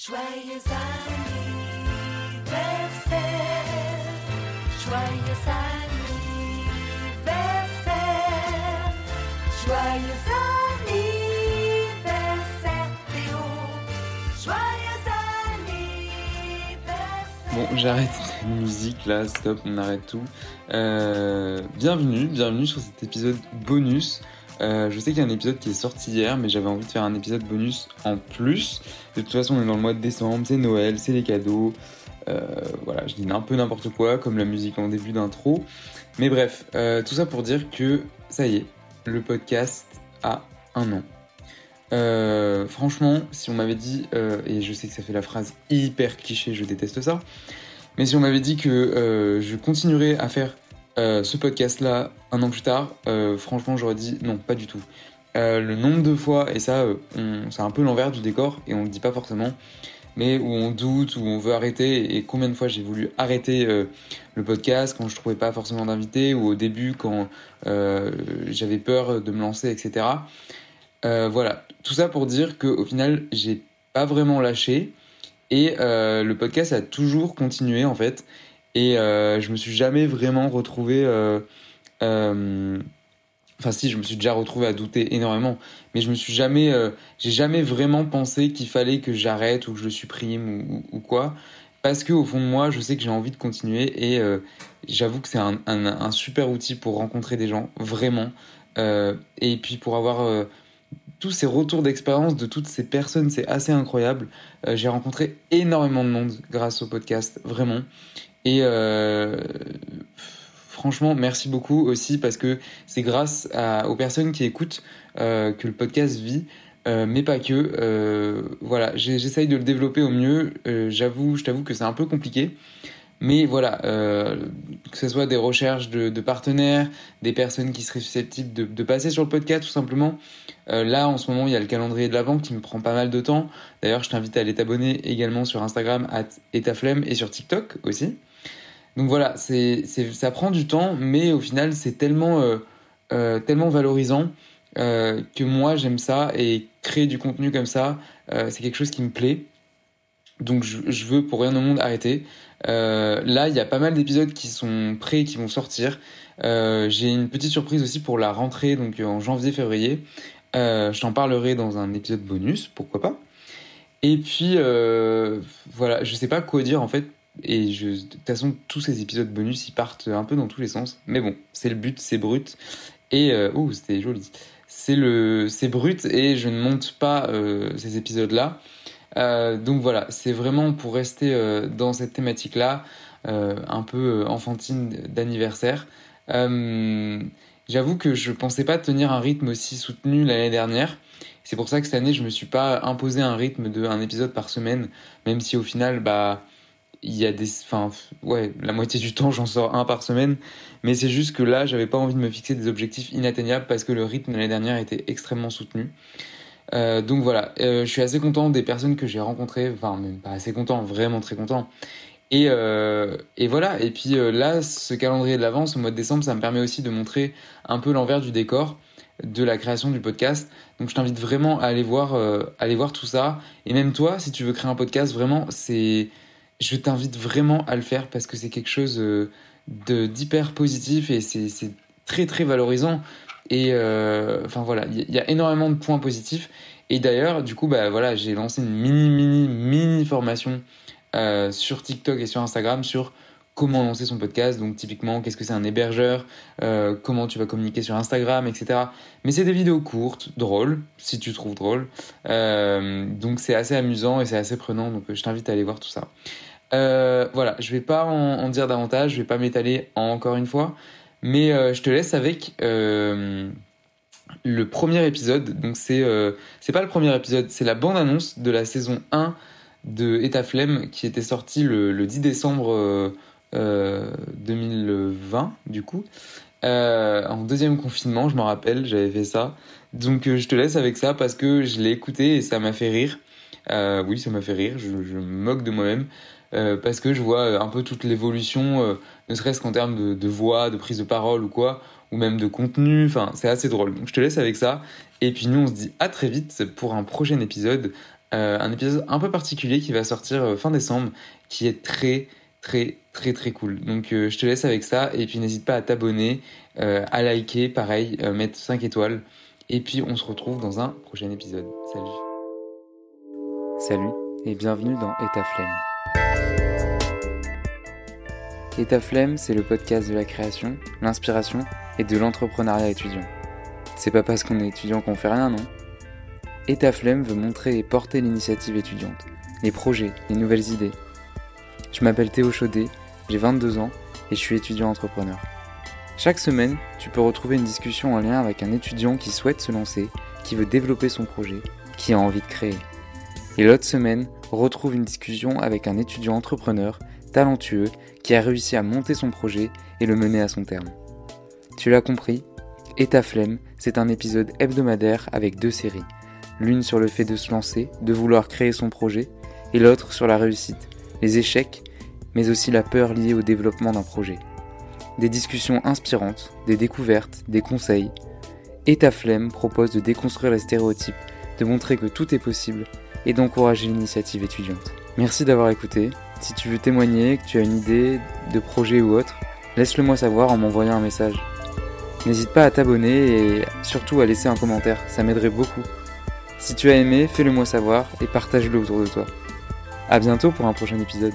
Joyeux anniversaire, joyeux anniversaire, joyeux anniversaire joyeux anniversaire. Bon, j'arrête la musique là, stop, on arrête tout. Euh, bienvenue, bienvenue sur cet épisode bonus. Euh, je sais qu'il y a un épisode qui est sorti hier, mais j'avais envie de faire un épisode bonus en plus. De toute façon, on est dans le mois de décembre, c'est Noël, c'est les cadeaux. Euh, voilà, je dis un peu n'importe quoi, comme la musique en début d'intro. Mais bref, euh, tout ça pour dire que ça y est, le podcast a un an. Franchement, si on m'avait dit, et je sais que ça fait la phrase hyper cliché, je déteste ça, mais si on m'avait dit que je continuerais à faire euh, ce podcast-là un an plus tard, euh, franchement, j'aurais dit non, pas du tout. Euh, le nombre de fois, et ça, c'est un peu l'envers du décor, et on le dit pas forcément, mais où on doute, où on veut arrêter, et combien de fois j'ai voulu arrêter le podcast quand je trouvais pas forcément d'invité, ou au début quand j'avais peur de me lancer, etc. Voilà, tout ça pour dire qu'au final, j'ai pas vraiment lâché, et le podcast a toujours continué en fait, et euh, je me suis jamais vraiment retrouvé. euh, euh, Enfin, si, je me suis déjà retrouvé à douter énormément, mais je me suis jamais, j'ai jamais vraiment pensé qu'il fallait que j'arrête ou que je le supprime ou, quoi, parce que au fond de moi, je sais que j'ai envie de continuer et j'avoue que c'est un, super outil pour rencontrer des gens, vraiment, et puis pour avoir tous ces retours d'expérience de toutes ces personnes, c'est assez incroyable. J'ai rencontré énormément de monde grâce au podcast, vraiment, et euh, franchement, merci beaucoup aussi parce que c'est grâce aux personnes qui écoutent euh, que le podcast vit, euh, mais pas que. Voilà, j'essaye de le développer au mieux. J'avoue, je t'avoue que c'est un peu compliqué. Mais voilà, que ce soit des recherches de, partenaires, des personnes qui seraient susceptibles de, passer sur le podcast tout simplement. Euh, là, en ce moment, il y a le calendrier de l'avant qui me prend pas mal de temps. D'ailleurs, je t'invite à aller t'abonner également sur Instagram, etaflemme, et sur TikTok aussi. Donc voilà, ça prend du temps, mais au final, c'est tellement, euh, euh, tellement valorisant que moi, j'aime ça et créer du contenu comme ça, c'est quelque chose qui me plaît. Donc je, veux pour rien au monde arrêter. Euh, là, il y a pas mal d'épisodes qui sont prêts, qui vont sortir. Euh, j'ai une petite surprise aussi pour la rentrée, donc euh, en janvier-février. Je t'en parlerai dans un épisode bonus, pourquoi pas. Et puis voilà, je sais pas quoi dire en fait. Et je, de toute façon, tous ces épisodes bonus, ils partent un peu dans tous les sens. Mais bon, c'est le but, c'est brut. Et oh, c'était joli. C'est c'est brut et je ne monte pas ces épisodes-là. Euh, donc voilà, c'est vraiment pour rester euh, dans cette thématique-là, euh, un peu enfantine d'anniversaire. J'avoue que je pensais pas tenir un rythme aussi soutenu l'année dernière. C'est pour ça que cette année, je me suis pas imposé un rythme de un épisode par semaine, même si au final, bah, il y a des, enfin, ouais, la moitié du temps, j'en sors un par semaine. Mais c'est juste que là, j'avais pas envie de me fixer des objectifs inatteignables parce que le rythme l'année dernière était extrêmement soutenu. Euh, donc voilà, euh, je suis assez content des personnes que j'ai rencontrées, enfin même pas assez content, vraiment très content. Et, euh, et voilà, et puis là, ce calendrier de l'avance au mois de décembre, ça me permet aussi de montrer un peu l'envers du décor de la création du podcast. Donc je t'invite vraiment à aller voir, aller voir tout ça. Et même toi, si tu veux créer un podcast, vraiment, c'est, je t'invite vraiment à le faire parce que c'est quelque chose de d'hyper positif et c'est très très valorisant. Et euh, enfin voilà, il y, a énormément de points positifs. Et d'ailleurs, du coup, bah voilà, j'ai lancé une mini mini mini formation euh, sur TikTok et sur Instagram sur comment lancer son podcast. Donc typiquement, qu'est-ce que c'est un hébergeur, euh, comment tu vas communiquer sur Instagram, etc. Mais c'est des vidéos courtes, drôles, si tu trouves drôle. Donc c'est assez amusant et c'est assez prenant. Donc je t'invite à aller voir tout ça. Voilà, je vais pas en, en dire davantage, je vais pas m'étaler encore une fois, mais euh, je te laisse avec euh, le premier épisode. Donc c'est euh, c'est pas le premier épisode, c'est la bande annonce de la saison 1 de État Flemme qui était sortie le, le 10 décembre euh, euh, 2020 du coup. En deuxième confinement, je m'en rappelle, j'avais fait ça. Donc je te laisse avec ça parce que je l'ai écouté et ça m'a fait rire. Oui, ça m'a fait rire, je, je me moque de moi-même. Euh, parce que je vois euh, un peu toute l'évolution, euh, ne serait-ce qu'en termes de, voix, de prise de parole ou quoi, ou même de contenu. Enfin, c'est assez drôle. Donc je te laisse avec ça. Et puis nous, on se dit à très vite pour un prochain épisode un épisode un peu particulier qui va sortir fin décembre, qui est très très très très cool. Donc je te laisse avec ça et puis n'hésite pas à t'abonner, à liker, pareil, mettre 5 étoiles. Et puis on se retrouve dans un prochain épisode. Salut. Salut et bienvenue dans Et ta flemme. Et flemme, c'est le podcast de la création, l'inspiration et de l'entrepreneuriat étudiant. C'est pas parce qu'on est étudiant qu'on fait rien, non? Et flemme veut montrer et porter l'initiative étudiante, les projets, les nouvelles idées. Je m'appelle Théo Chaudet, j'ai 22 ans et je suis étudiant entrepreneur. Chaque semaine, tu peux retrouver une discussion en lien avec un étudiant qui souhaite se lancer, qui veut développer son projet, qui a envie de créer. Et l'autre semaine, retrouve une discussion avec un étudiant entrepreneur, talentueux, qui a réussi à monter son projet et le mener à son terme. Tu l'as compris Et ta flemme, c'est un épisode hebdomadaire avec deux séries. L'une sur le fait de se lancer, de vouloir créer son projet, et l'autre sur la réussite, les échecs, mais aussi la peur liée au développement d'un projet. Des discussions inspirantes, des découvertes, des conseils. Et ta flemme propose de déconstruire les stéréotypes, de montrer que tout est possible et d'encourager l'initiative étudiante. Merci d'avoir écouté. Si tu veux témoigner, que tu as une idée de projet ou autre, laisse-le moi savoir en m'envoyant un message. N'hésite pas à t'abonner et surtout à laisser un commentaire, ça m'aiderait beaucoup. Si tu as aimé, fais-le moi savoir et partage-le autour de toi. A bientôt pour un prochain épisode.